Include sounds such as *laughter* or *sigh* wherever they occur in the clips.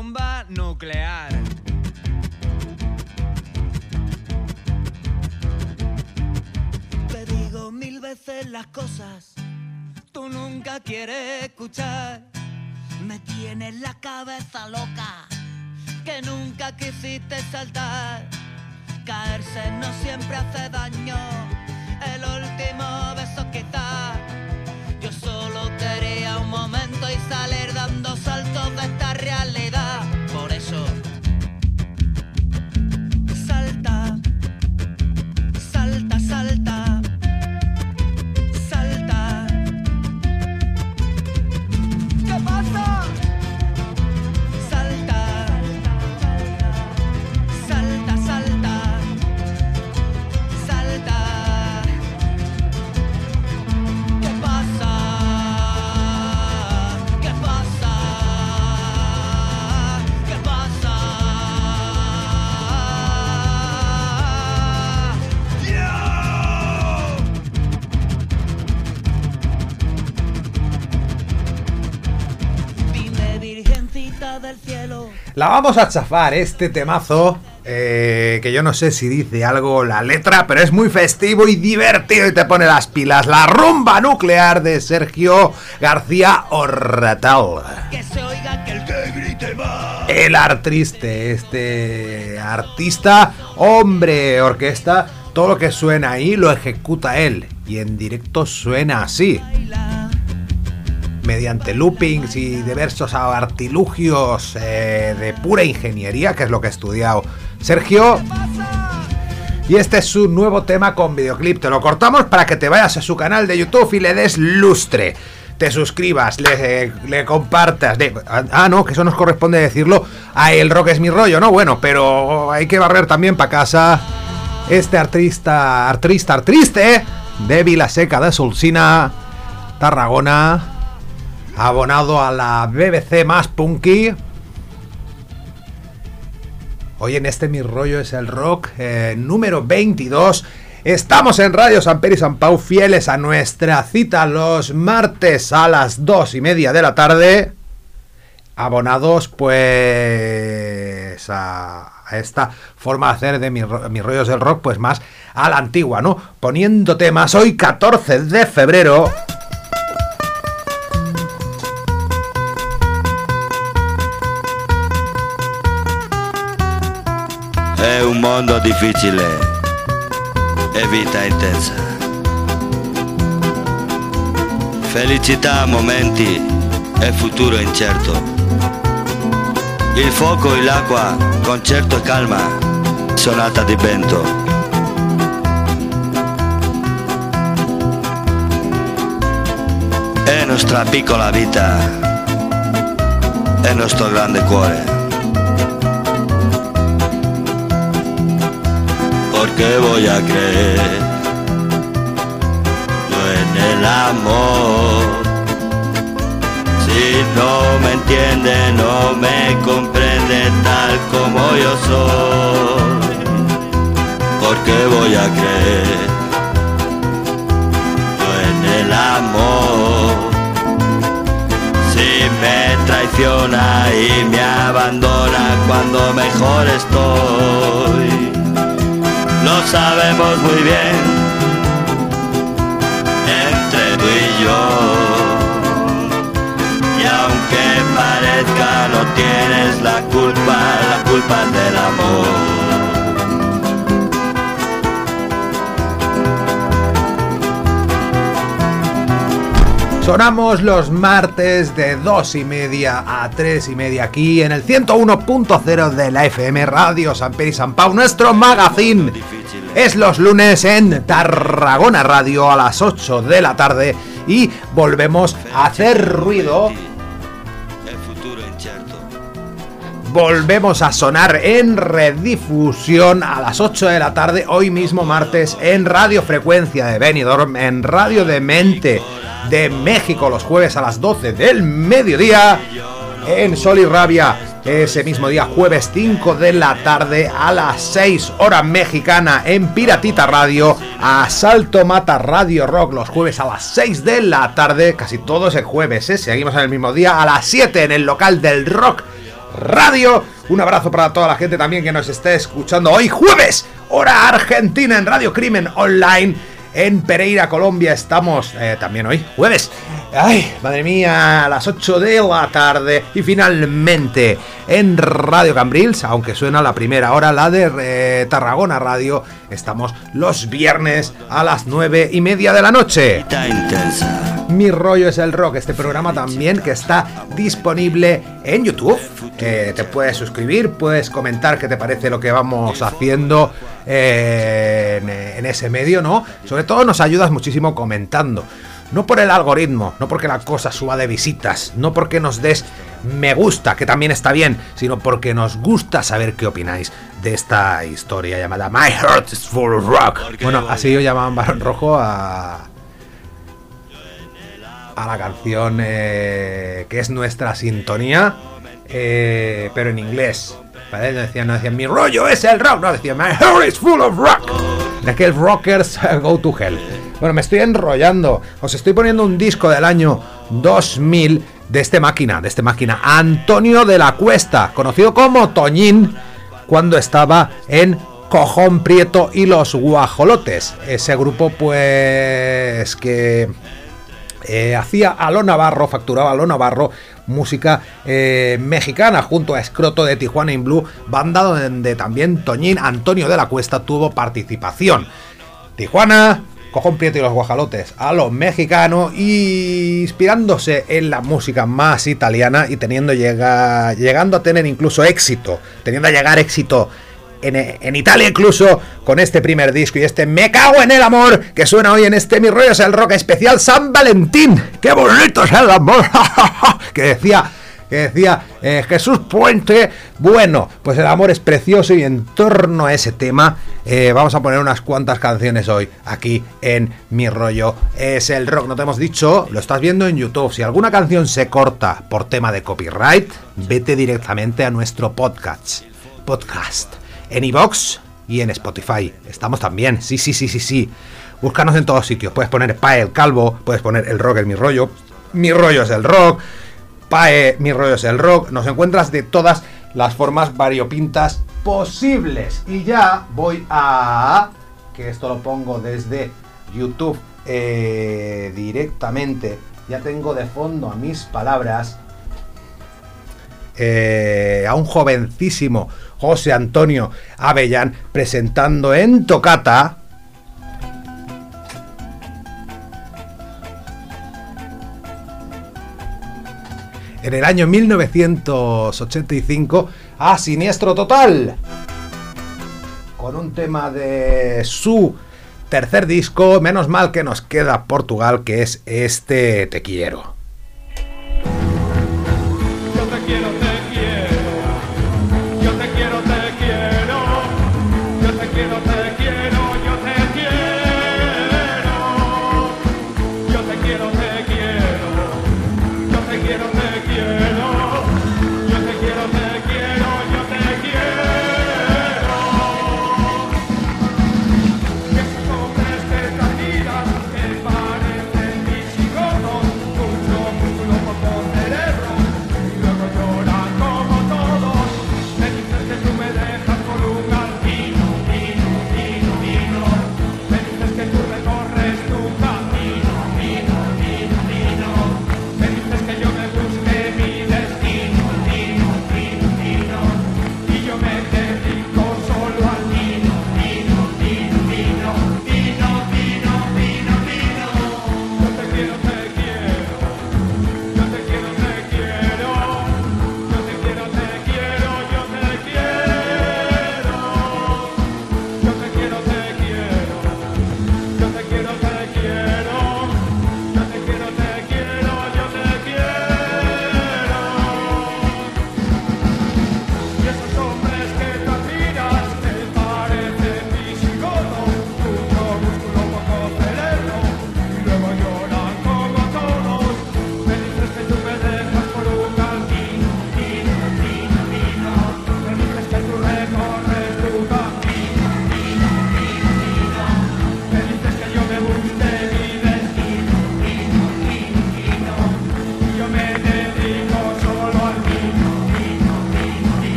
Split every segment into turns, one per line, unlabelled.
rumba nuclear.
Te digo mil veces las cosas, tú nunca quieres escuchar. Me tienes la cabeza loca, que nunca quisiste saltar. Caerse no siempre hace daño, el último beso quizás. Yo solo quería momento y salir dando saltos de esta realidad.
La vamos a chafar este temazo. eh, que yo no sé si dice algo la letra, pero es muy festivo y divertido y te pone las pilas. La rumba nuclear de Sergio García Orratal.
Que se oiga que el que grite más.
El artriste, este artista, hombre, orquesta, todo lo que suena ahí lo ejecuta él. Y en directo suena así.
Baila.
Mediante loopings y diversos artilugios eh, de pura ingeniería, que es lo que ha estudiado Sergio. Y este es su nuevo tema con videoclip. Te lo cortamos para que te vayas a su canal de YouTube y le des lustre. Te suscribas, le, compartas. ah, no, que eso nos corresponde decirlo. A El Rock es mi rollo, ¿no? Bueno, pero hay que barrer también para casa este artista, artista, artriste de Vilaseca de Sulsina, Tarragona, abonado a la BBC más punky. Hoy en este Mi Rollo es el Rock eh, número 22. Estamos en Radio San Pedro y San Pau, fieles a nuestra cita los martes a las 2 y media de la tarde. Abonados, pues, a, a esta forma de hacer de mis mi rollos del rock, pues más a la antigua, ¿no? Poniendo temas hoy, 14 de febrero.
Un mondo difficile e vita intensa. Felicità a momenti e futuro incerto. Il fuoco e l'acqua, concerto e calma, sonata di vento. È nostra piccola vita, è nostro grande cuore. Porque voy a creer yo en el amor. Si no me entiende, no me comprende tal como yo soy, porque voy a creer yo en el amor. Si me traiciona y me abandona cuando mejor estoy lo sabemos muy bien entre tú y yo. Y aunque parezca no tienes la culpa, la culpa es del amor.
Sonamos los martes de 2 y media a 3 y media aquí en el 101.0 de la FM Radio San Pedro y San Pau. Nuestro magazine es los lunes en Tarragona Radio a las 8 de la tarde y volvemos a hacer ruido. Volvemos a sonar en redifusión a las 8 de la tarde, hoy mismo martes, en Radio Frecuencia de Benidorm, en Radio de Mente de México, los jueves a las 12 del mediodía, en Sol y Rabia, ese mismo día, jueves 5 de la tarde, a las 6 hora mexicana, en Piratita Radio, a Salto Mata Radio Rock, los jueves a las 6 de la tarde, casi todos el jueves, ¿eh? seguimos en el mismo día, a las 7 en el local del rock Radio. Un abrazo para toda la gente también que nos esté escuchando hoy jueves, hora argentina en Radio Crimen Online. En Pereira, Colombia, estamos eh, también hoy, jueves. Ay, madre mía, a las 8 de la tarde. Y finalmente en Radio Cambrils, aunque suena la primera hora, la de eh, Tarragona Radio, estamos los viernes a las 9 y media de la noche. Mi rollo es el rock, este programa también que está disponible en YouTube. Eh, te puedes suscribir, puedes comentar qué te parece lo que vamos haciendo eh, en, ese medio, ¿no? Sobre todo nos ayudas muchísimo comentando. No por el algoritmo, no porque la cosa suba de visitas, no porque nos des me gusta, que también está bien, sino porque nos gusta saber qué opináis de esta historia llamada My Heart is Full of Rock. Bueno, así yo llamaban Barón Rojo a, a la canción eh, que es nuestra sintonía, eh, pero en inglés. ¿Vale? No decían, no decían, mi rollo es el rock, no, decían, my heart is full of rock. De aquel rockers *laughs* go to hell. Bueno, me estoy enrollando. Os estoy poniendo un disco del año 2000 de este máquina, de este máquina, Antonio de la Cuesta, conocido como Toñín, cuando estaba en Cojón Prieto y los Guajolotes. Ese grupo, pues, que eh, hacía a lo Navarro, facturaba a lo Navarro música eh, mexicana junto a Escroto de Tijuana in Blue, banda donde también Toñín Antonio de la Cuesta tuvo participación. Tijuana, Cojón Prieto y los Guajalotes a lo mexicano y inspirándose en la música más italiana y teniendo llega, llegando a tener incluso éxito, teniendo a llegar éxito en, Italia incluso, con este primer disco y este Me cago en el amor que suena hoy en este Mi rollo es el rock especial San Valentín. ¡Qué bonito es el amor! *laughs* que decía que decía eh, Jesús Puente. Bueno, pues el amor es precioso y en torno a ese tema eh, vamos a poner unas cuantas canciones hoy aquí en Mi rollo es el rock. No te hemos dicho, lo estás viendo en YouTube. Si alguna canción se corta por tema de copyright, vete directamente a nuestro podcast. Podcast en iBox y en Spotify. Estamos también, sí, sí, sí, sí, sí. Búscanos en todos sitios. Puedes poner Pae el Calvo, puedes poner El Rock es mi rollo, Mi rollo es el rock, Pae mi rollo es el rock. Nos encuentras de todas las formas variopintas posibles. Y ya voy a... que esto lo pongo desde YouTube eh, directamente. Ya tengo de fondo a mis palabras eh, a un jovencísimo José Antonio Avellán presentando en Tocata en el año 1985 a Siniestro Total con un tema de su tercer disco, menos mal que nos queda Portugal, que es este Te quiero.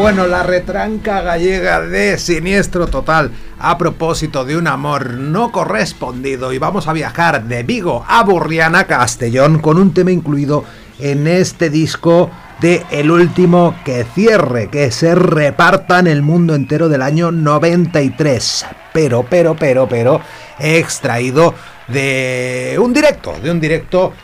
Bueno, la retranca gallega de Siniestro Total a propósito de un amor no correspondido y vamos a viajar de Vigo a Burriana, Castellón, con un tema incluido en este disco de El último que cierre, que se reparta en el mundo entero del año 93. Pero, pero, pero, pero, extraído de un directo, de un directo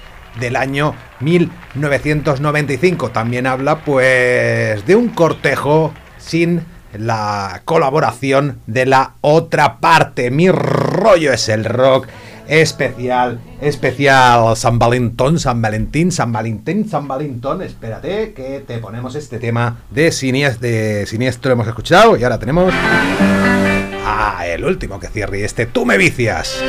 del año 1995. También habla pues de un cortejo sin la colaboración de la otra parte. Mi rollo es el rock especial, especial San Valentín, San Valentín, San Valentín, San Valentín. Espérate que te ponemos este tema de, siniestro, de siniestro hemos escuchado y ahora tenemos a el último que cierre este Tú me vicias.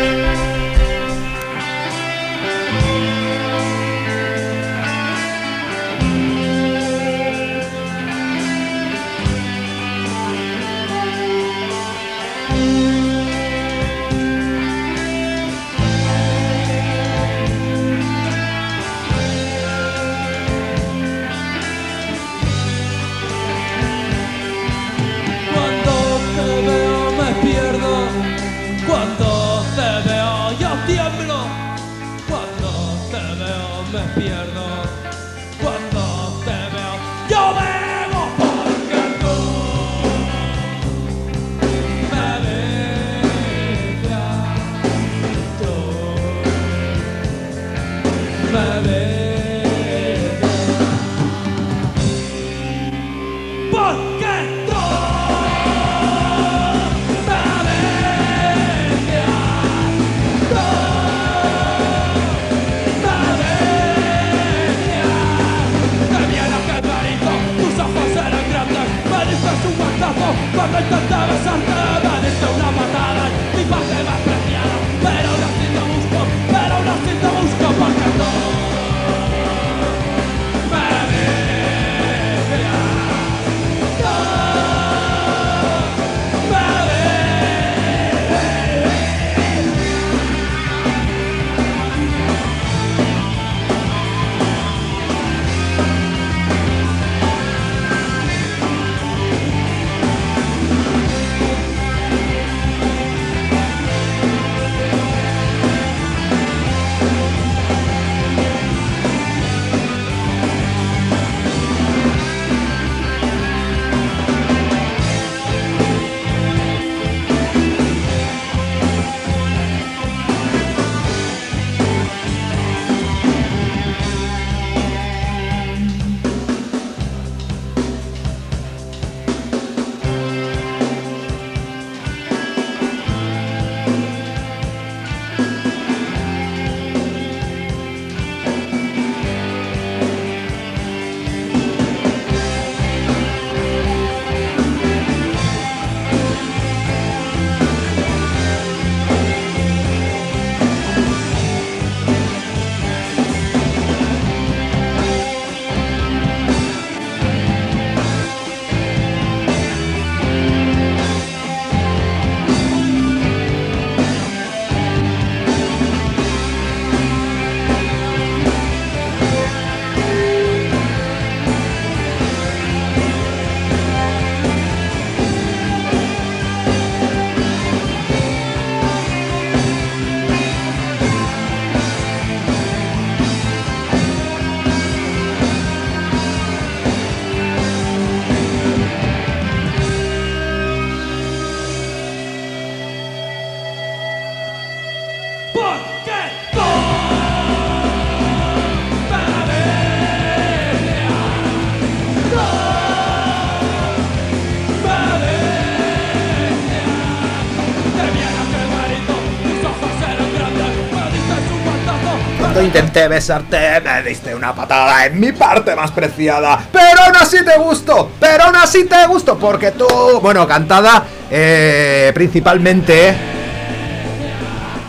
Intenté besarte, me diste una patada en mi parte más preciada. Pero aún así te gusto, pero aún así te gusto, porque tú, bueno, cantada eh, principalmente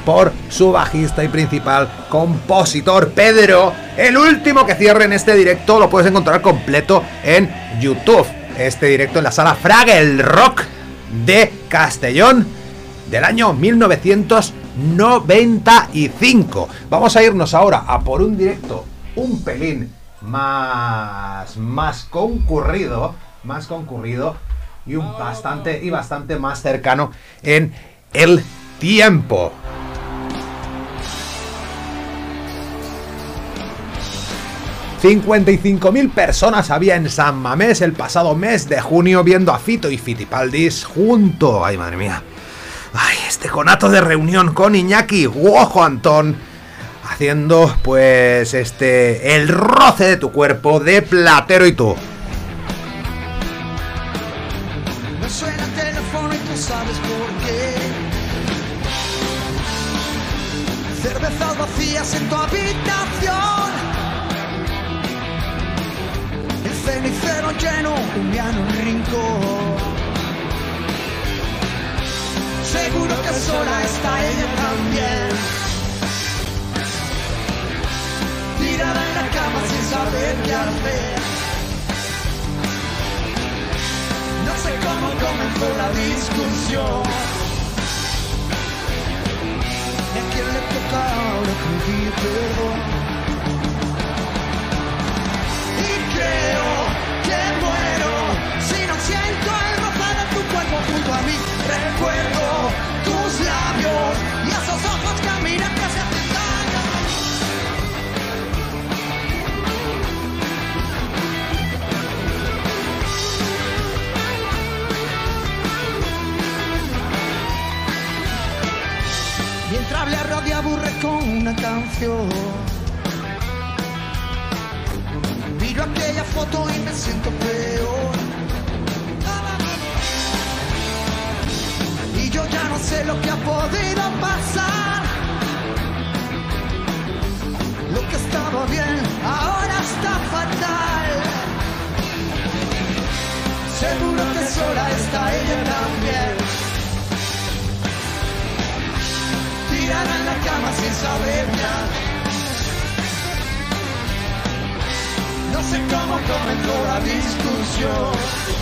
por su bajista y principal compositor Pedro. El último que cierre en este directo lo puedes encontrar completo en YouTube. Este directo en la sala Fraggle Rock de Castellón del año 1900 95. Vamos a irnos ahora a por un directo un pelín más, más concurrido más concurrido y un bastante y bastante más cercano en el tiempo. 55.000 personas había en San Mamés el pasado mes de junio viendo a Fito y Fitipaldis junto. Ay, madre mía. Este conato de reunión con Iñaki, ojo Antón, haciendo pues este el roce de tu cuerpo de platero y tú.
No suena el teléfono y tú sabes por qué. Cervezas vacías en tu habitación. El cenicero lleno, un piano en rincón. Seguro que sola está ella también. Tirada en la cama sin saber qué hacer. No sé cómo comenzó la discusión. ¿Y a quién le toca ahora pedir perdón? Y creo que muero si no siento el roce de tu cuerpo junto a mí. Recuerdo Miro aquella foto y me siento peor. Y yo ya no sé lo que ha podido pasar. Lo que estaba bien ahora está fatal. Seguro que sola está ella también. tirada en la cama sin saber nada. No sé cómo comenzó la discusión.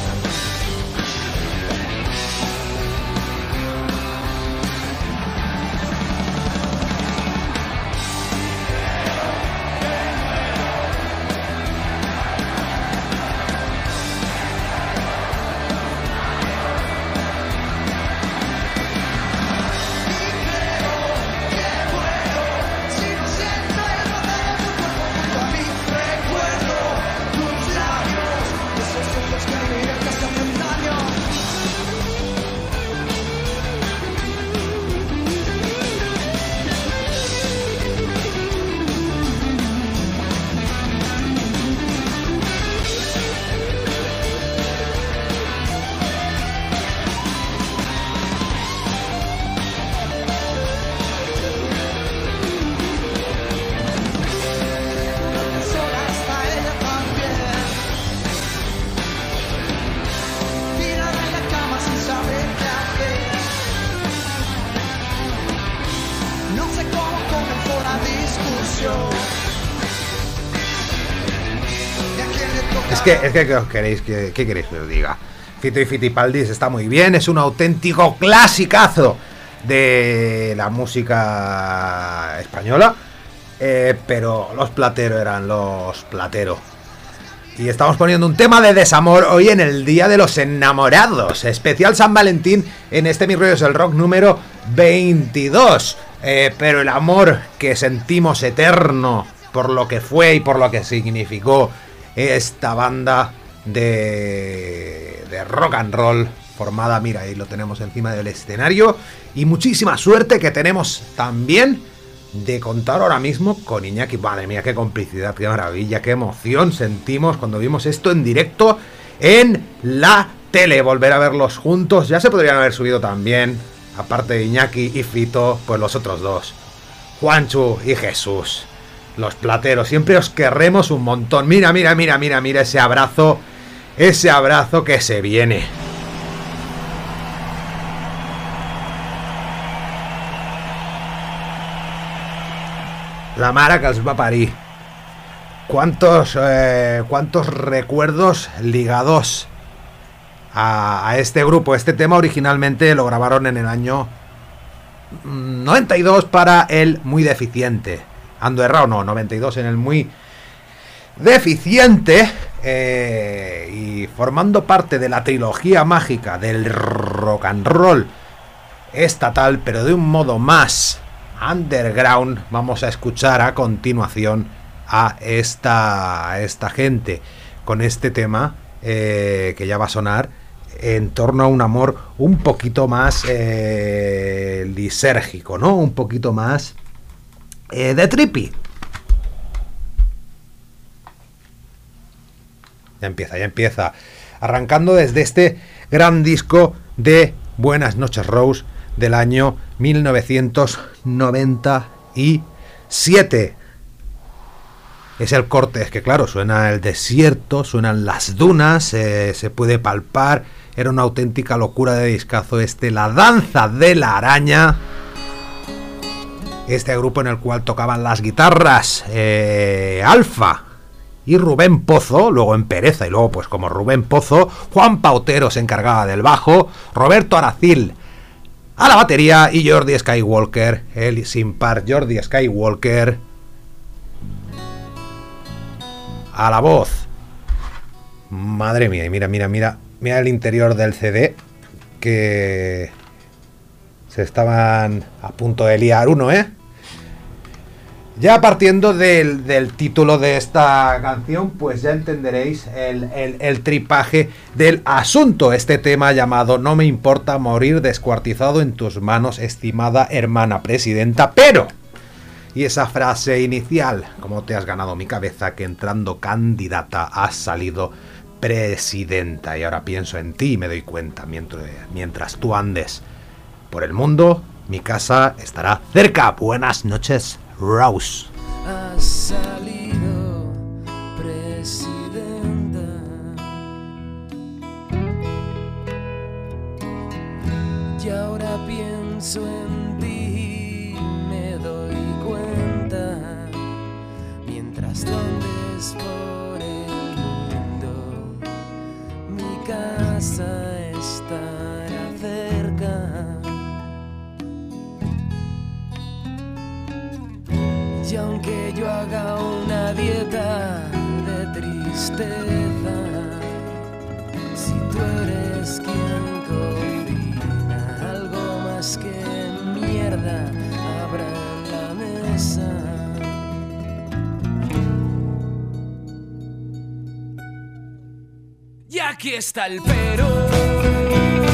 Que,
es que ¿qué os queréis que, ¿qué queréis que os diga? Fito y Fitipaldis está muy bien, es un auténtico clasicazo de la música española, eh, pero los plateros eran los plateros. Y estamos poniendo un tema de desamor hoy en el Día de los Enamorados, especial San Valentín en este Mi Rollo es el Rock número 22. Eh, pero el amor que sentimos eterno por lo que fue y por lo que significó esta banda de, de rock and roll formada, mira, ahí lo tenemos encima del escenario. Y muchísima suerte que tenemos también de contar ahora mismo con Iñaki. Madre mía, qué complicidad, qué maravilla, qué emoción sentimos cuando vimos esto en directo en la tele. Volver a verlos juntos, ya se podrían haber subido también, aparte de Iñaki y Fito, pues los otros dos. Juanchu y Jesús. Los plateros, siempre os querremos un montón. Mira, mira, mira, mira, mira ese abrazo. Ese abrazo que se viene. La Mara que els va parir. ¿Cuántos, eh, cuántos recuerdos ligados a, a este grupo? Este tema originalmente lo grabaron en el año mm, 92 para el muy deficiente. Ando errado, no, 92 en el muy deficiente. eh, y formando parte de la trilogía mágica del rock and roll estatal, pero de un modo más underground, vamos a escuchar a continuación a esta, esta gente con este tema eh, que ya va a sonar en torno a un amor un poquito más eh, lisérgico, ¿no? Un poquito más eh, de trippy. Ya empieza, ya empieza. Arrancando desde este gran disco de Buenas noches Rose del año 1997. Es el corte, es que claro, suena el desierto, suenan las dunas, eh, se puede palpar. Era una auténtica locura de discazo este, La Danza de la Araña. Este grupo en el cual tocaban las guitarras eh, Alfa y Rubén Pozo, luego en Pereza y luego pues como Rubén Pozo, Juan Pautero se encargaba del bajo, Roberto Aracil a la batería y Jordi Skywalker, el sin par Jordi Skywalker a la voz. Madre mía, y mira, mira, mira, mira el interior del CD que se estaban a punto de liar uno, ¿eh? Ya partiendo del, título de esta canción, pues ya entenderéis el, tripaje del asunto. Este tema llamado No me importa morir descuartizado en tus manos, estimada hermana presidenta, pero... Y esa frase inicial, como te has ganado mi cabeza, que entrando candidata has salido presidenta. Y ahora pienso en ti y me doy cuenta, mientras, mientras tú andes por el mundo, mi casa estará cerca. Buenas noches. Rouse.
Ha salido presidenta. Y ahora pienso en ti, me doy cuenta. Mientras dondes por el mundo, mi casa Y aunque yo haga una dieta de tristeza, si tú eres quien cocina algo más que mierda, habrá en la mesa. Y aquí está el pero.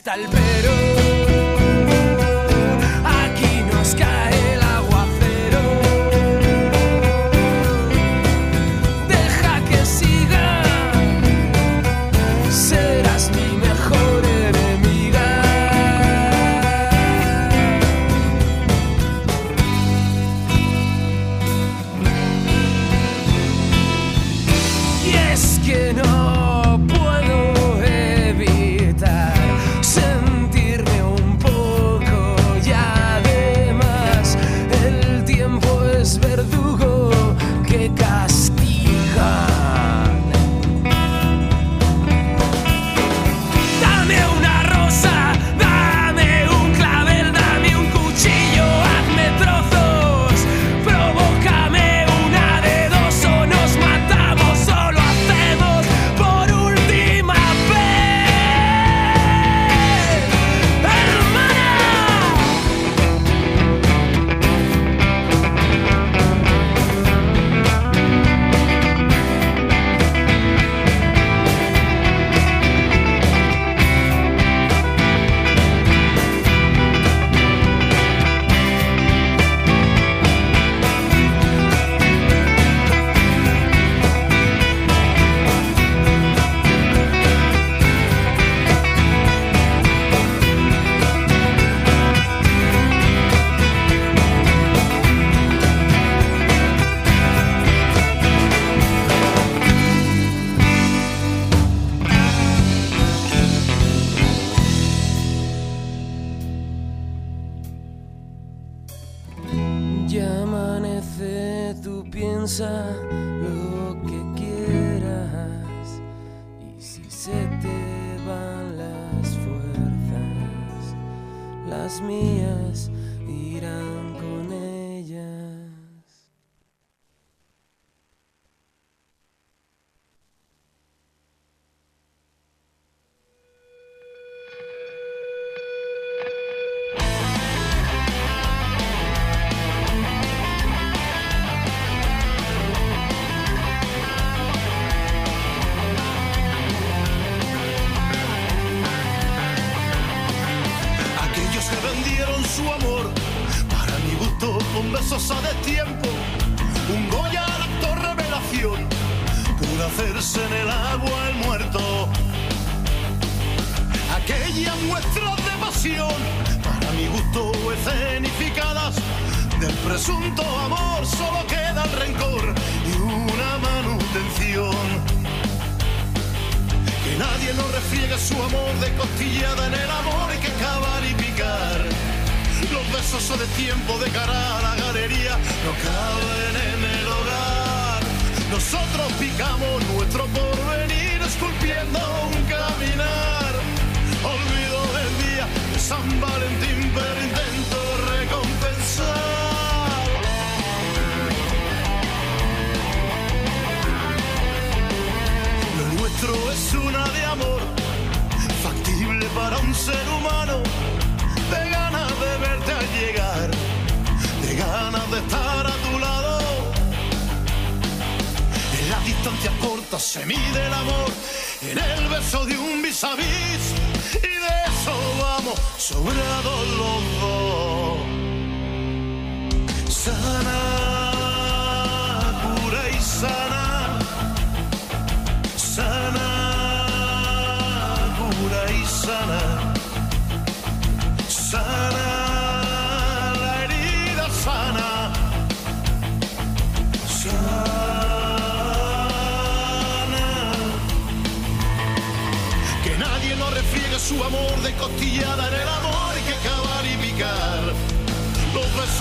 Está el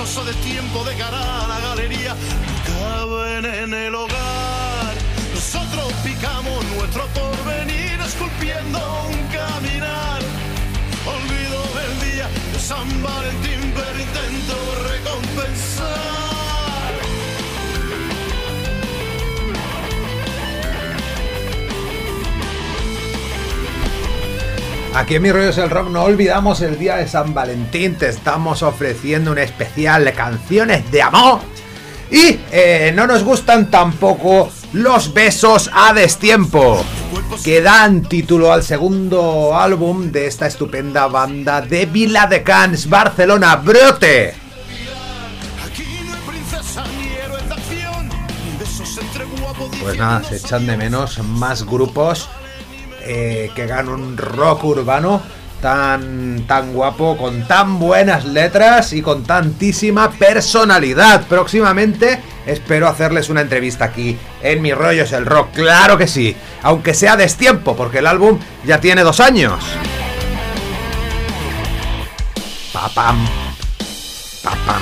Son de tiempo de cara a la galería caben en el hogar. Nosotros picamos nuestro porvenir esculpiendo un caminar. Olvido el día de San Valentín, pero intento recompensar.
Aquí en Mi Rollo el Rock no olvidamos el día de San Valentín, te estamos ofreciendo un especial de canciones de amor. Y eh, no nos gustan tampoco los besos a destiempo, que dan título al segundo álbum de esta estupenda banda de Barcelona, Brote.
Héroes de besos entre guapos
Pues nada, se echan de menos más grupos eh, que hagan un rock urbano tan, tan guapo, con tan buenas letras y con tantísima personalidad. Próximamente espero hacerles una entrevista aquí en Mi Rollo es el Rock, claro que sí, aunque sea destiempo, porque el álbum ya tiene dos años. Papam, papam.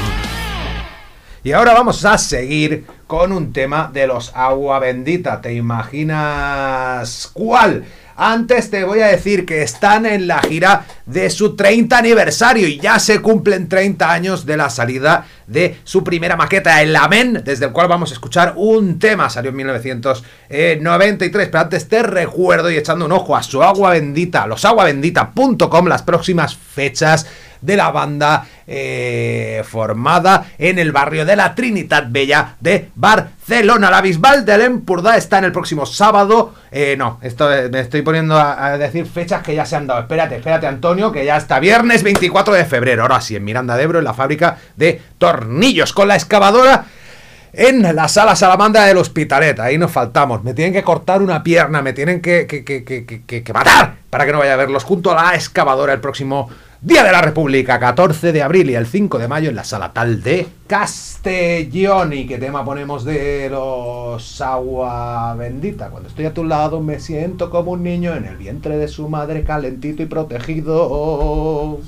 Y ahora vamos a seguir con un tema de los Agua Bendita. ¿Te imaginas cuál? Antes te voy a decir que están en la gira de su 30 aniversario y ya se cumplen 30 años de la salida de su primera maqueta, El Amén, desde el cual vamos a escuchar un tema. Salió en 1993, pero antes te recuerdo y echando un ojo a su agua bendita, losaguabendita.com, las próximas fechas de la banda eh, formada en el barrio de la Trinidad Bella de Barcelona. La Bisbal del Empurdá está en el próximo sábado. Eh, no, esto me estoy poniendo a, a, decir fechas que ya se han dado. Espérate, espérate, Antonio, que ya está viernes 24 de febrero. Ahora sí, en Miranda de Ebro, en la fábrica de tornillos, con la excavadora. En la sala salamandra del Hospitalet, ahí nos faltamos. Me tienen que cortar una pierna, me tienen que, que, que, que matar para que no vaya a verlos junto a la excavadora el próximo Día de la República, 14 de abril y el 5 de mayo en la sala tal de Castellón. ¿Y qué tema ponemos de los agua bendita? Cuando estoy a tu lado me siento como un niño en el vientre de su madre calentito y protegido.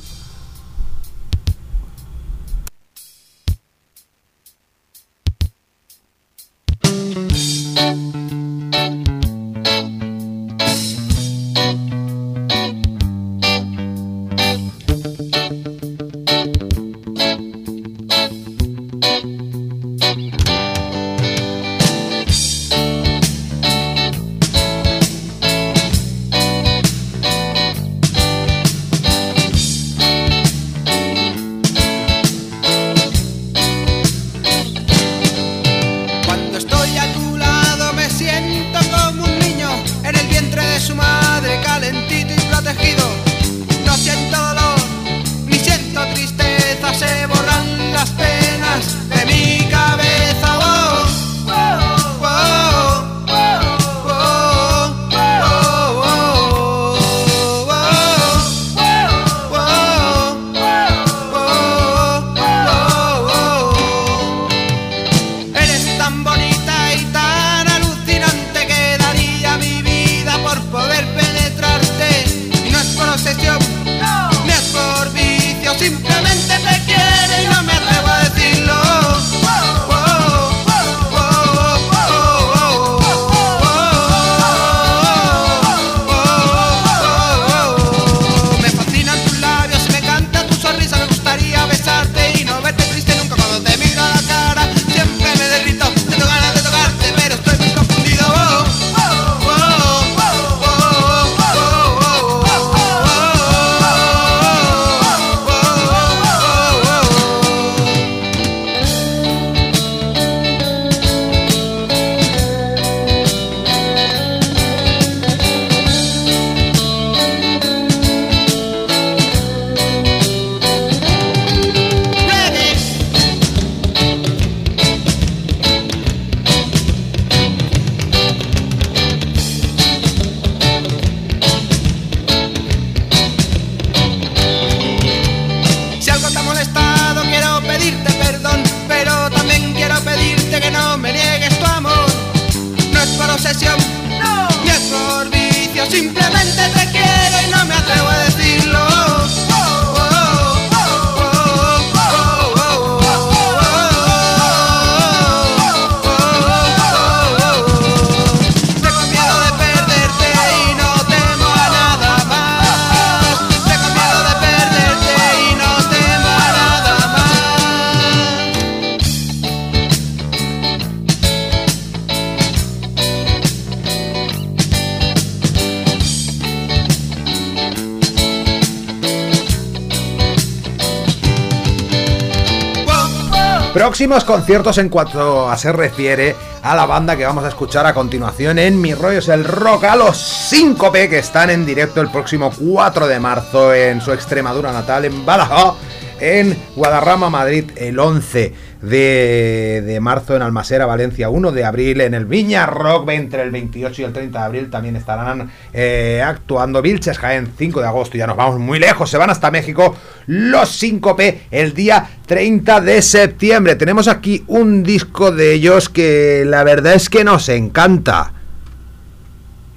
Próximos conciertos en cuanto a se refiere a la banda que vamos a escuchar a continuación en Mi Rollo es el Rock a los 5P que están en directo el próximo 4 de marzo en su Extremadura natal en Badajoz, en Guadarrama, Madrid el 11 de, de marzo en Almasera, Valencia 1 de abril en el Viña Rock entre el 28 y el 30 de abril también estarán eh, actuando Vilches Jaén 5 de agosto, ya nos vamos muy lejos, se van hasta México los 5P el día 30 de septiembre. Tenemos aquí un disco de ellos que la verdad es que nos encanta.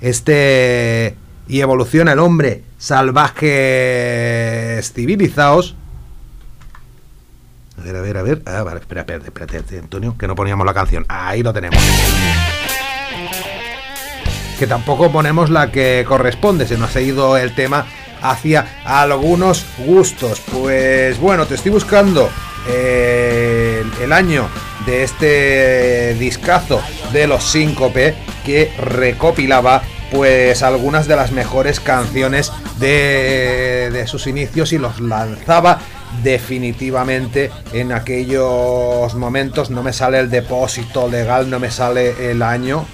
Este y evoluciona el hombre salvajes civilizados. A ver, a ver, a ver. Ah, vale, espera, espérate, espérate, Antonio, que no poníamos la canción. Ahí lo tenemos. Que tampoco ponemos la que corresponde, se nos ha ido el tema hacia algunos gustos. Pues bueno, te estoy buscando eh, el, año de este discazo de los 5P que recopilaba pues algunas de las mejores canciones de, de sus inicios y los lanzaba definitivamente en aquellos momentos. No me sale el depósito legal no me sale el año.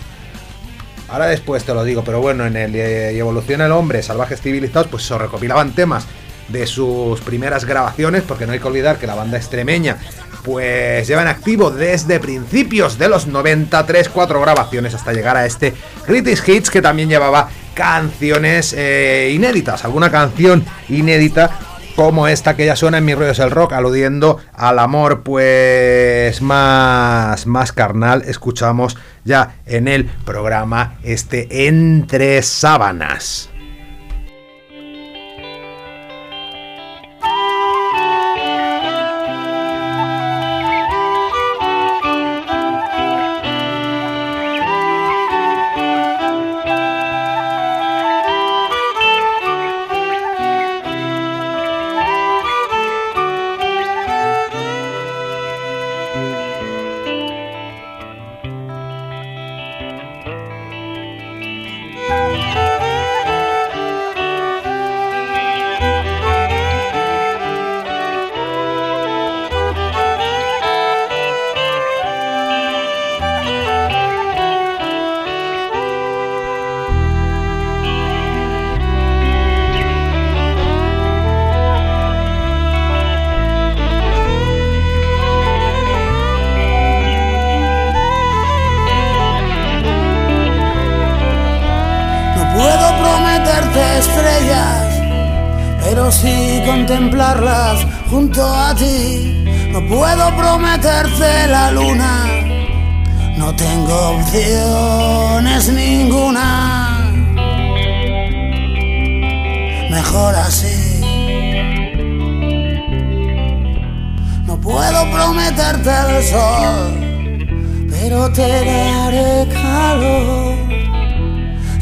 Ahora después te lo digo pero bueno en el eh, y evoluciona el hombre salvajes civilizados pues se recopilaban temas de sus primeras grabaciones porque no hay que olvidar que la banda extremeña pues lleva en activo desde principios de los 90 3 4 grabaciones hasta llegar a este Greatest Hits que también llevaba canciones eh, inéditas alguna canción inédita como esta que ya suena en mis rollos el rock, aludiendo al amor pues más, más carnal, escuchamos ya en el programa este Entre Sábanas.
Junto a ti. No puedo prometerte la luna, no tengo opciones ninguna. Mejor así. No puedo prometerte el sol, pero te daré calor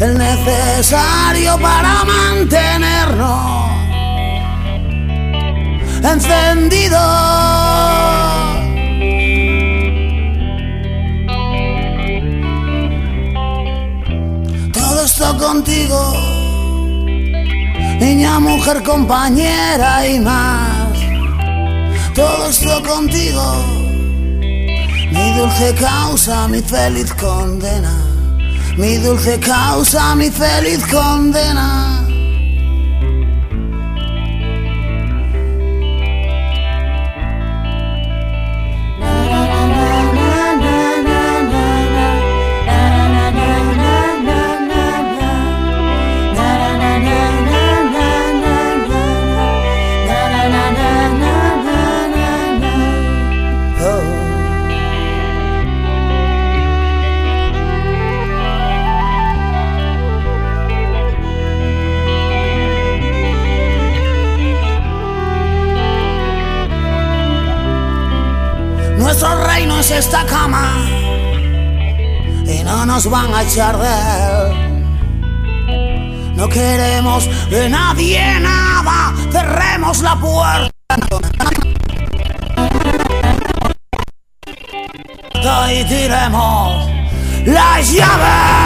el necesario para mantenernos encendidos. Todo esto contigo, niña, mujer, compañera y más. Todo esto contigo, mi dulce causa, mi feliz condena mi dulce causa, mi feliz condena. Esta cama y no nos van a echar de él. No queremos de nadie nada, cerremos la puerta. Y tiremos las llaves.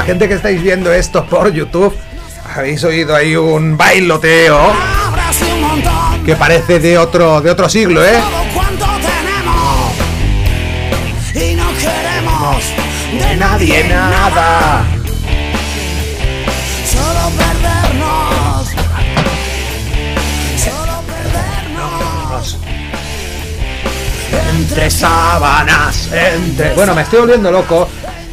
La gente que estáis viendo esto por YouTube, habéis oído ahí un bailoteo que parece de otro, de otro siglo, ¿eh?
no queremos de nadie nada.
Entre sábanas, entre... Bueno, me estoy volviendo loco.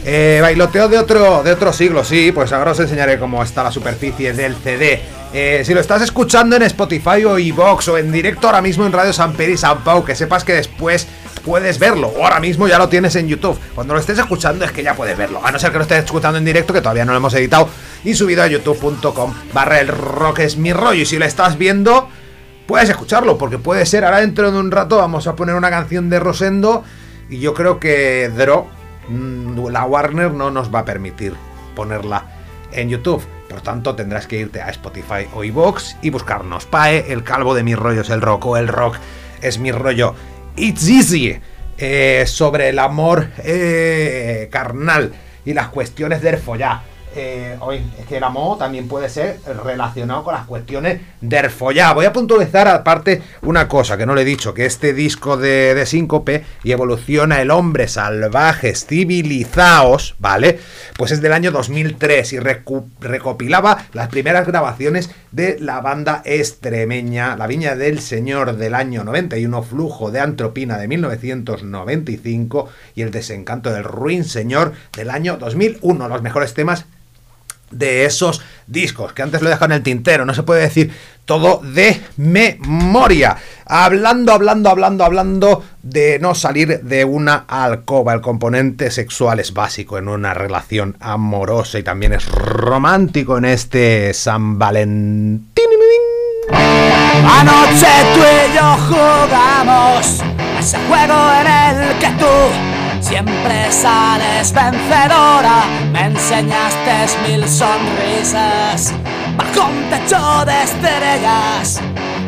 Eh, bailoteo de otro, de otro siglo, sí, pues ahora os enseñaré cómo está la superficie del CD. Eh, si lo estás escuchando en Spotify o iVoox o en directo ahora mismo en Radio San Pedro y San Pau, que sepas que después puedes verlo, o ahora mismo ya lo tienes en YouTube. Cuando lo estés escuchando es que ya puedes verlo, a no ser que lo estés escuchando en directo, que todavía no lo hemos editado, y subido a youtube.com barra el rock es mi rollo. Y si lo estás viendo, puedes escucharlo, porque puede ser, ahora dentro de un rato vamos a poner una canción de Rosendo, y yo creo que Dro, la Warner, no nos va a permitir ponerla en YouTube. Por tanto, tendrás que irte a Spotify o iVoox y buscarnos PAE, el calvo de mis rollos, el rock o el rock es mi rollo. It's easy. eh, sobre el amor eh, carnal y las cuestiones del follar. Eh, hoy, es que el amor también puede ser relacionado con las cuestiones del follar. Voy a puntualizar aparte una cosa que no le he dicho, que este disco de, de Síncope y evoluciona el hombre salvajes civilizados, ¿vale? Pues es del año 2003 y recopilaba las primeras grabaciones de la banda extremeña, La Viña del Señor del año 91, Flujo de Antropina de 1995 y El Desencanto del Ruin Señor del año 2001. Los mejores temas de esos discos, que antes lo he dejado en el tintero, no se puede decir todo de memoria. Hablando, hablando, hablando, hablando de no salir de una alcoba. El componente sexual es básico en una relación amorosa y también es romántico en este San Valentín.
Anoche tú y yo jugamos a ese juego en el que tú siempre sales vencedora. Me enseñaste mil sonrisas bajo un techo de estrellas.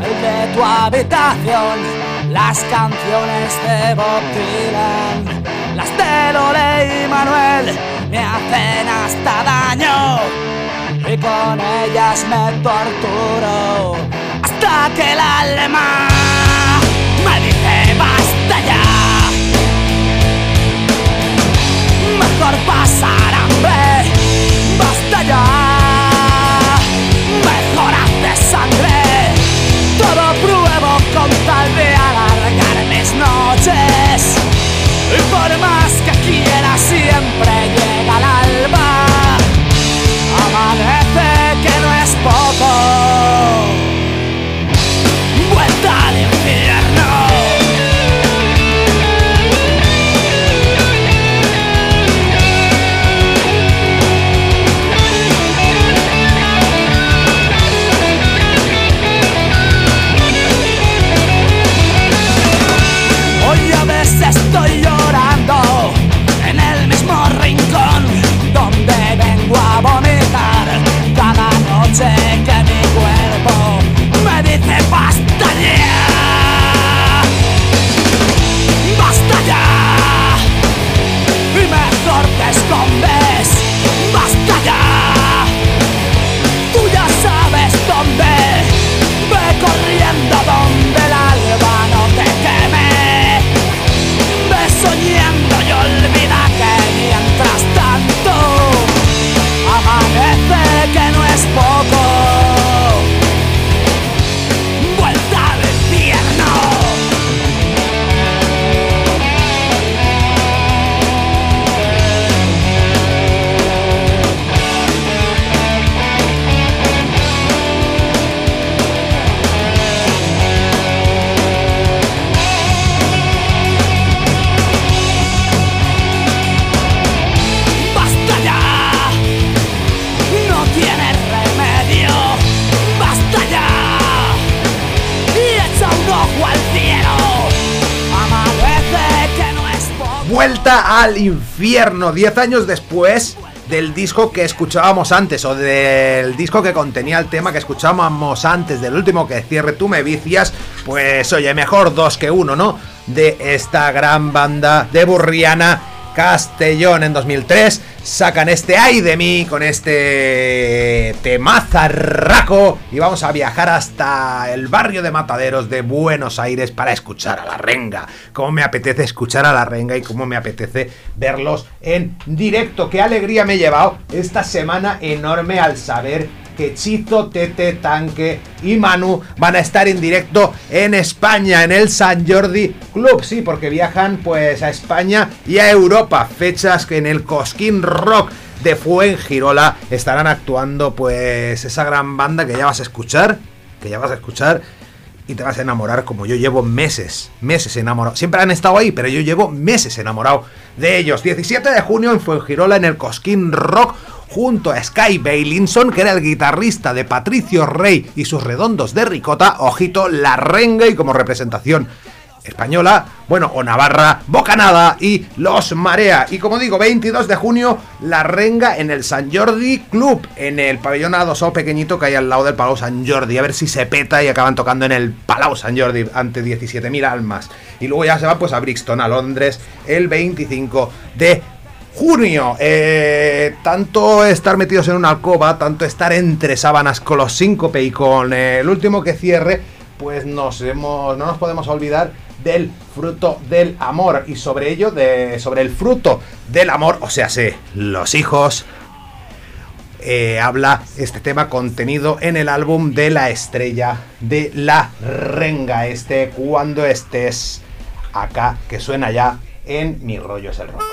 El de tu habitación, las canciones de Bob Dylan, las de Lore y Manuel me hacen hasta daño y con ellas me torturo hasta que el alma me Mejor pasar hambre, basta ya. Mejor hacer sangre, todo pruebo con tal de alargar mis noches. Y por infierno,
10 años después del disco que escuchábamos antes o del disco que contenía el tema que escuchábamos antes del último que cierre tú me vicias, pues oye, mejor dos que uno, ¿no? De esta gran banda de Burriana Castellón en 2003 sacan este ay de mí con este temazarraco y vamos a viajar hasta el barrio de Mataderos de Buenos Aires para escuchar a la renga. Cómo me apetece escuchar a la renga y cómo me apetece verlos en directo. Qué alegría me he llevado esta semana enorme al saber que Chito, Tete, Tanque y Manu van a estar en directo en España, en el San Jordi Club. Sí, porque viajan pues a España y a Europa. Fechas que en el Cosquín Rock de Fuengirola estarán actuando pues esa gran banda que ya vas a escuchar, que ya vas a escuchar y te vas a enamorar como yo llevo meses, meses enamorado. Siempre han estado ahí, pero yo llevo meses enamorado de ellos. 17 de junio en Fuengirola en el Cosquín Rock junto a Sky Bailinson, que era el guitarrista de Patricio Rey y sus redondos de ricota, ojito, La Renga y como representación española, bueno, o Navarra, Bocanada y Los Marea. Y como digo, 22 de junio, La Renga en el San Jordi Club, en el pabellón adosado pequeñito que hay al lado del Palau San Jordi. A ver si se peta y acaban tocando en el Palau San Jordi ante 17.000 almas. Y luego ya se va pues a Brixton, a Londres, el 25 de junio. Eh, tanto estar metidos en una alcoba, tanto estar entre sábanas con los síncope y con el último que cierre, pues no nos podemos olvidar del fruto del amor y sobre ello, de, sobre el fruto del amor, o sea, sé, los hijos. Eh, habla este tema contenido en el álbum de la estrella de la renga. Este cuando estés acá, que suena ya en Mi rollo es el rock.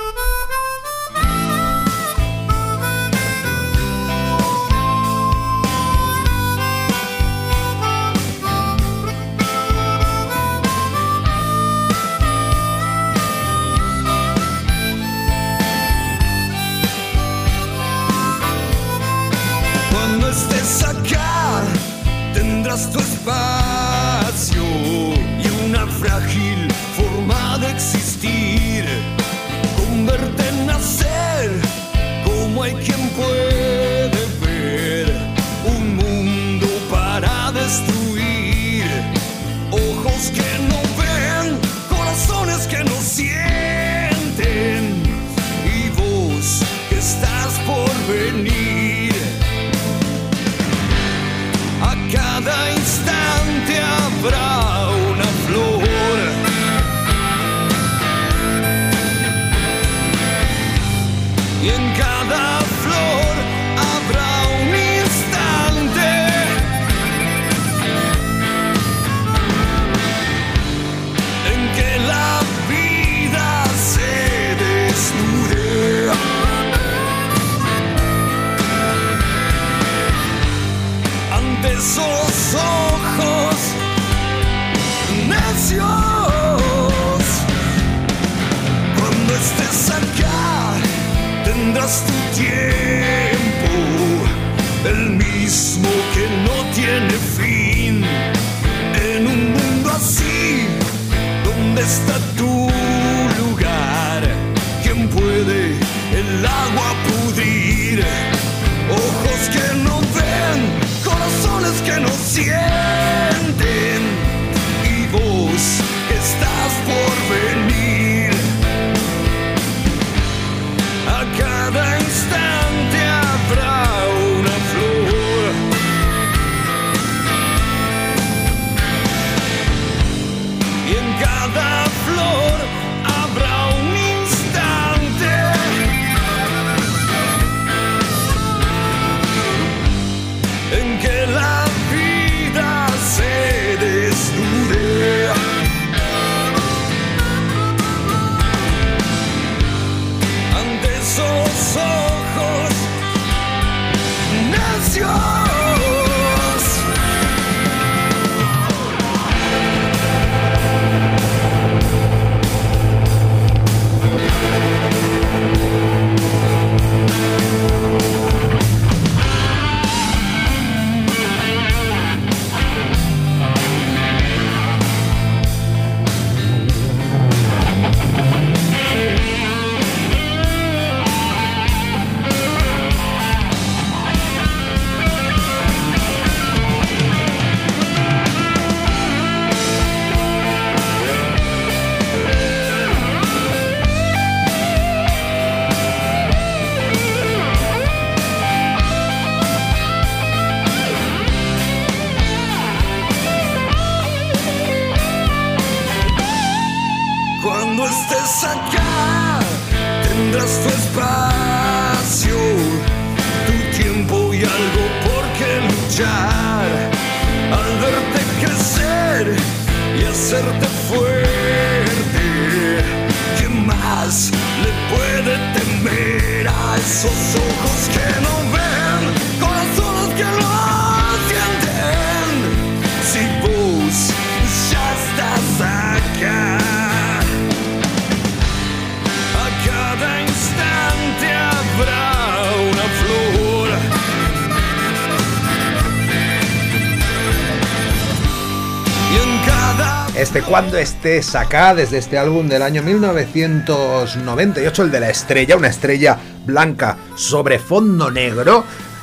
Este acá, desde este álbum del año 1998, el de la estrella, una estrella blanca sobre fondo negro.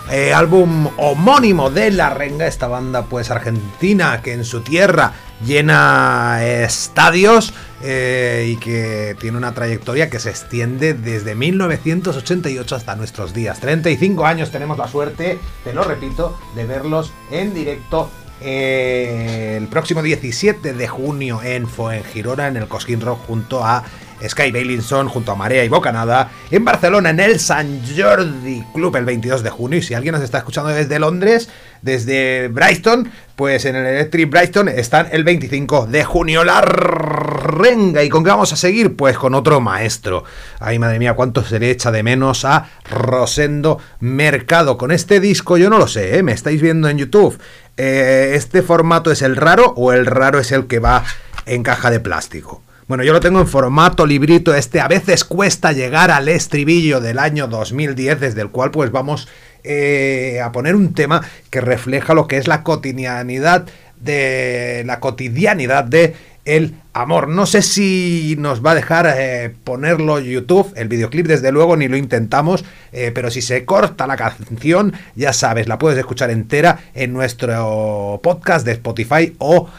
eh, álbum homónimo de La Renga, esta banda pues argentina que en su tierra llena estadios eh, y que tiene una trayectoria que se extiende desde 1988 hasta nuestros días. 35 años tenemos la suerte, te lo repito, de verlos en directo eh, el próximo 17 de junio en Fuengirola, en el Cosquín Rock, junto a Sky Bailinson, junto a Marea y Bocanada, en Barcelona, en el San Jordi Club, el 22 de junio. Y si alguien nos está escuchando desde Londres, desde Brighton, pues en el Electric Brighton están el 25 de junio. La renga. ¿Y con qué vamos a seguir? Pues con otro maestro. Ay, madre mía, cuánto se le echa de menos a Rosendo Mercado. Con este disco, yo no lo sé, ¿eh? me estáis viendo en YouTube. Eh, ¿Este formato es el raro o el raro es el que va en caja de plástico? Bueno, yo lo tengo en formato librito. Este a veces cuesta llegar al estribillo del año 2010, desde el cual pues vamos eh, a poner un tema que refleja lo que es la cotidianidad de la cotidianidad de el amor. No sé si nos va a dejar eh, ponerlo YouTube, el videoclip desde luego ni lo intentamos, eh, pero si se corta la canción, ya sabes, la puedes escuchar entera en nuestro podcast de Spotify o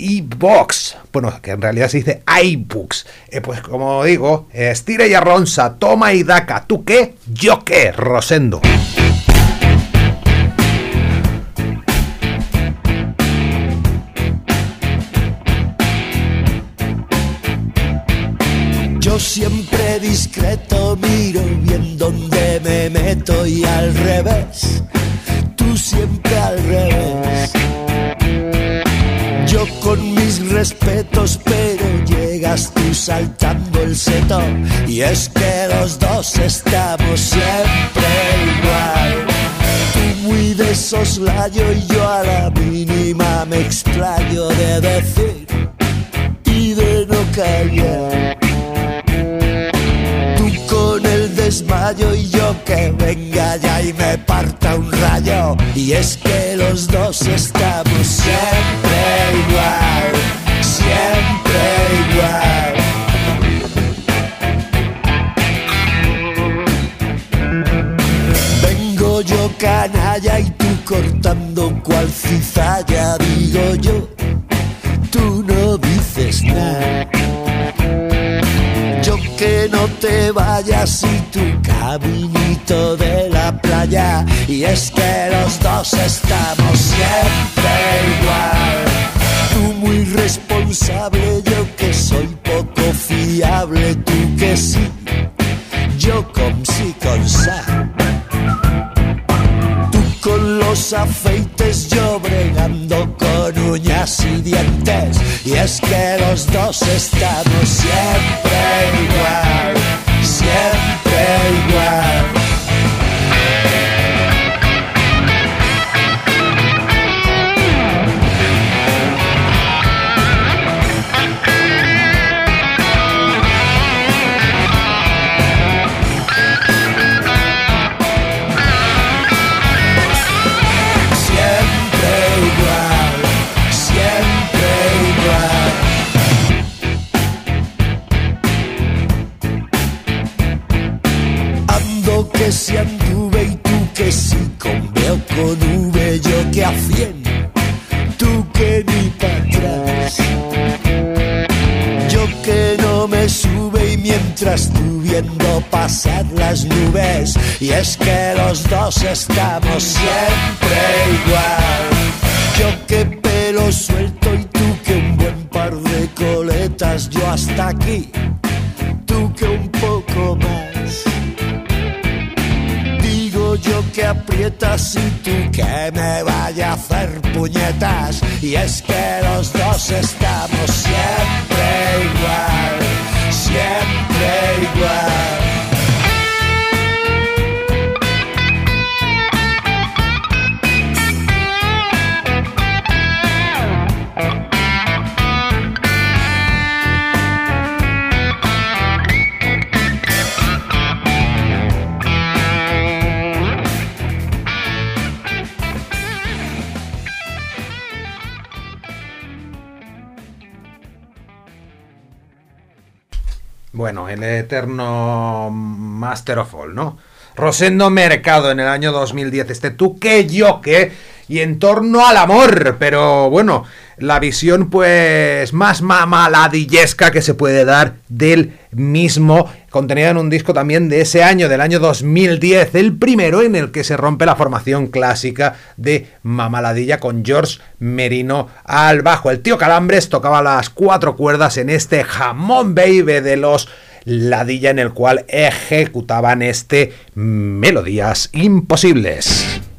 iBox. Bueno, que en realidad se dice iBooks. Eh, pues como digo, eh, estira y arronza, toma y daca. ¿Tú qué? ¿Yo qué? Rosendo.
Siempre discreto miro bien donde me meto y al revés, tú siempre al revés. Yo con mis respetos, pero llegas tú saltando el seto y es que los dos estamos siempre igual. Tú muy de soslayo y yo a la mínima me extraño de decir y de no callar. Desmayo y yo que venga ya y me parta un rayo. Y es que los dos estamos siempre igual, siempre igual. Vengo yo canalla y tú cortando cual cizalla, digo yo, tú no dices nada. No te vayas y tu caminito de la playa. Y es que los dos estamos siempre igual. Tú muy responsable, yo que soy poco fiable, tú que sí. Yo con sí los afeites, yo bregando con uñas y dientes. Y es que los dos estamos siempre igual, siempre igual. Que si anduve y tú que si con B o con V, yo que a cien, tú que ni para atrás. Yo que no me sube y mientras tú viendo pasar las nubes. Y es que los dos estamos siempre igual. Yo que pelo suelto y tú que un buen par de coletas. Yo hasta aquí, tú que un poco más. Que aprietas y tú que me vaya a hacer puñetas. Y es que los dos estamos siempre igual, siempre igual.
Bueno, el eterno Master of All, ¿no? Rosendo Mercado en el año 2010, este tú que yo que, y en torno al amor, pero bueno, la visión pues más mamaladillesca que se puede dar del mismo, contenida en un disco también de ese año, del año 2010, el primero en el que se rompe la formación clásica de Mamaladilla con George Merino al bajo. El tío Calambres tocaba las cuatro cuerdas en este jamón baby de los ladilla en el cual ejecutaban este Melodías Imposibles.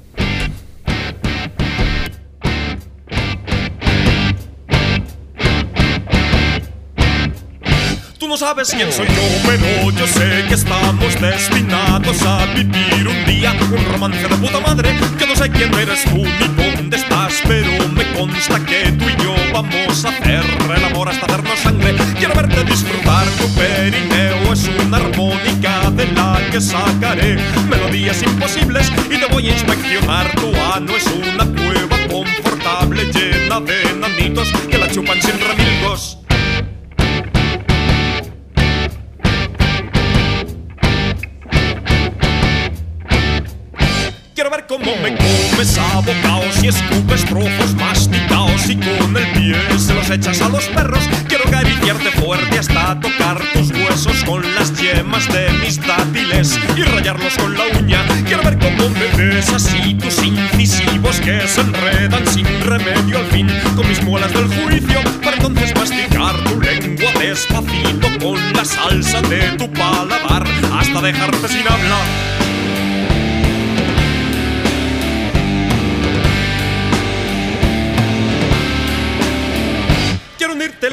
Sabes quién soy yo, pero yo sé que estamos destinados a vivir un día un romance de puta madre. Yo no sé quién eres tú ni dónde estás, pero me consta que tú y yo vamos a hacer el amor hasta hacernos sangre. Quiero verte disfrutar tu perineo, es una armónica de la que sacaré melodías imposibles y te voy a inspeccionar. Tu ano es una cueva confortable llena de nanitos que la chupan sin remilgos. Escupes trozos masticaos y con el pie se los echas a los perros. Quiero acariciarte fuerte hasta tocar tus huesos con las yemas de mis dátiles y rayarlos con la uña. Quiero ver cómo me besas y tus incisivos que se enredan sin remedio al fin con mis muelas del juicio para entonces masticar tu lengua despacito con la salsa de tu paladar hasta dejarte sin habla.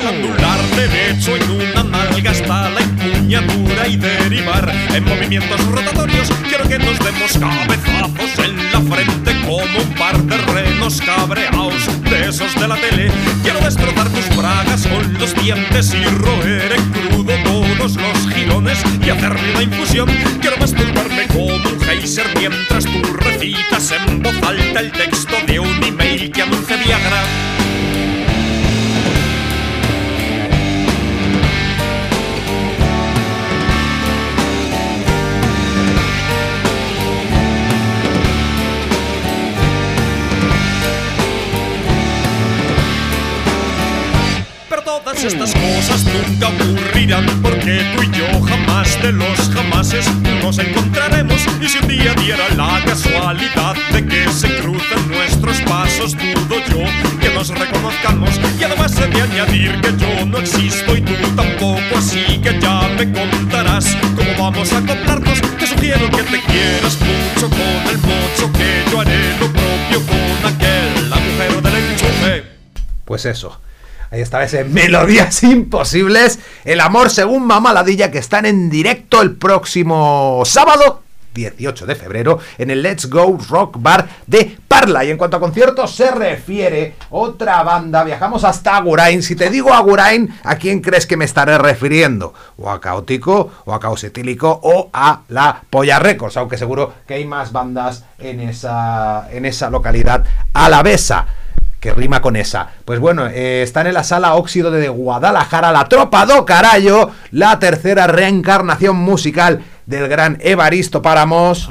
El andular derecho en una nalga hasta la empuñadura y derivar en movimientos rotatorios. Quiero que nos demos cabezazos en la frente como un par de renos cabreados de esos de la tele. Quiero destrozar tus bragas con los dientes y roer en crudo todos los girones y hacerme una infusión. Quiero masturbarme como un geyser mientras tú recitas en voz alta el texto de un email que anuncia Viagra. Estas cosas nunca ocurrirán porque tú y yo jamás de los jamases nos encontraremos. Y si un día diera la casualidad de que se crucen nuestros pasos dudo yo que nos reconozcamos. Y además he de añadir que yo no existo y tú tampoco así que ya me contarás cómo vamos a acoplarnos. Te sugiero que te quieras mucho con el mocho que yo haré lo propio con aquel agujero del enchufe.
Pues eso. Ahí estaba ese Melodías *laughs* Imposibles. El amor según Mamaladilla que están en directo el próximo sábado. 18 de febrero en el Let's Go Rock Bar de Parla. Y en cuanto a conciertos se refiere, otra banda, viajamos hasta Agurain. Si te digo Agurain, ¿a quién crees que me estaré refiriendo? O a Caótico, o a Caos Etílico, o a La Polla Records, aunque seguro que hay más bandas en esa, en esa localidad alavesa que rima con esa. Pues bueno, eh, están en la sala Óxido de Guadalajara, la tropa do carallo, la tercera reencarnación musical del gran Evaristo Páramos.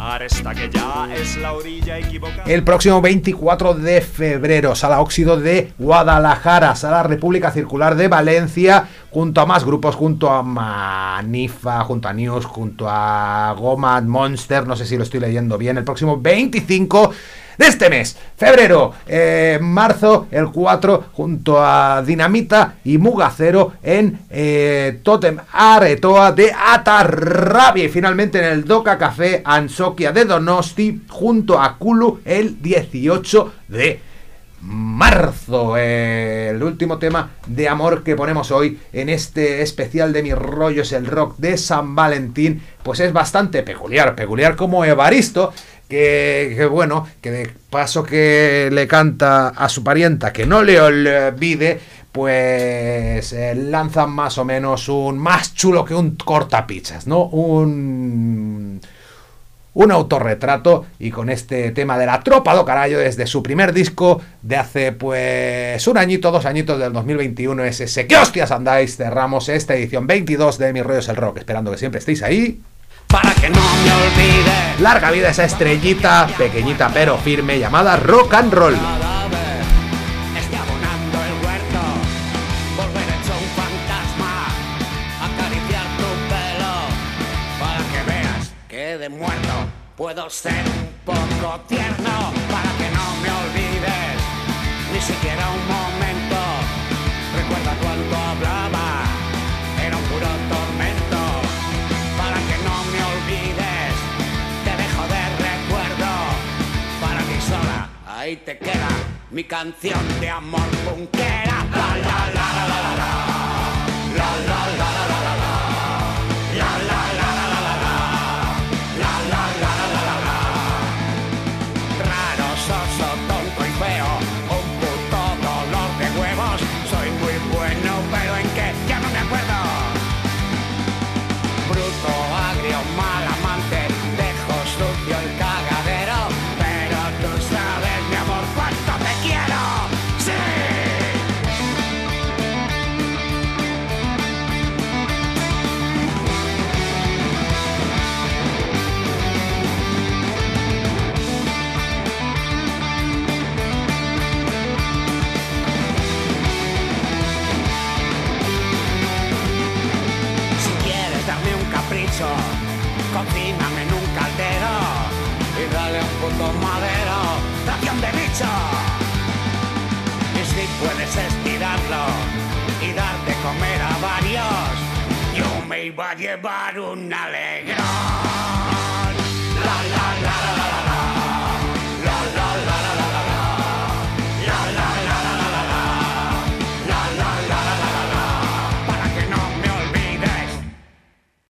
El próximo 24 de febrero, Sala Óxido de Guadalajara, Sala República Circular de Valencia, junto a más grupos, junto a Manifa, junto a News, junto a Gomad Monster, no sé si lo estoy leyendo bien, el próximo 25 de este mes, febrero, eh, marzo, el 4, junto a Dinamita y Mugacero en eh, Totem Aretoa de Atarrabia. Y finalmente en el Doca Café Ansoquia de Donosti, junto a Kulu, el 18 de marzo. El último tema de amor que ponemos hoy en este especial de mi rollo es el rock de San Valentín. Pues es bastante peculiar, peculiar como Evaristo que, que, bueno, que de paso que le canta a su parienta que no le olvide, pues eh, lanzan más o menos un más chulo que un cortapichas, ¿no? Un un autorretrato y con este tema de la tropa do carallo desde su primer disco de hace pues un añito, dos añitos del 2021 es ese ¿Qué hostias andáis? Cerramos esta edición 22 de Mis Rollos el Rock, esperando que siempre estéis ahí
para que no me olvide.
Larga vida esa estrellita pequeñita pero firme llamada rock and roll.
muerto. Puedo ser un poco tierno para que no me olvides, ni siquiera un momento. Recuerda cuando hablas. ahí te queda mi canción de amor punquera. la la la la la la la la. es estirarlo y dar de comer a varios. Yo me iba a llevar un alegrón. La, la, la, la.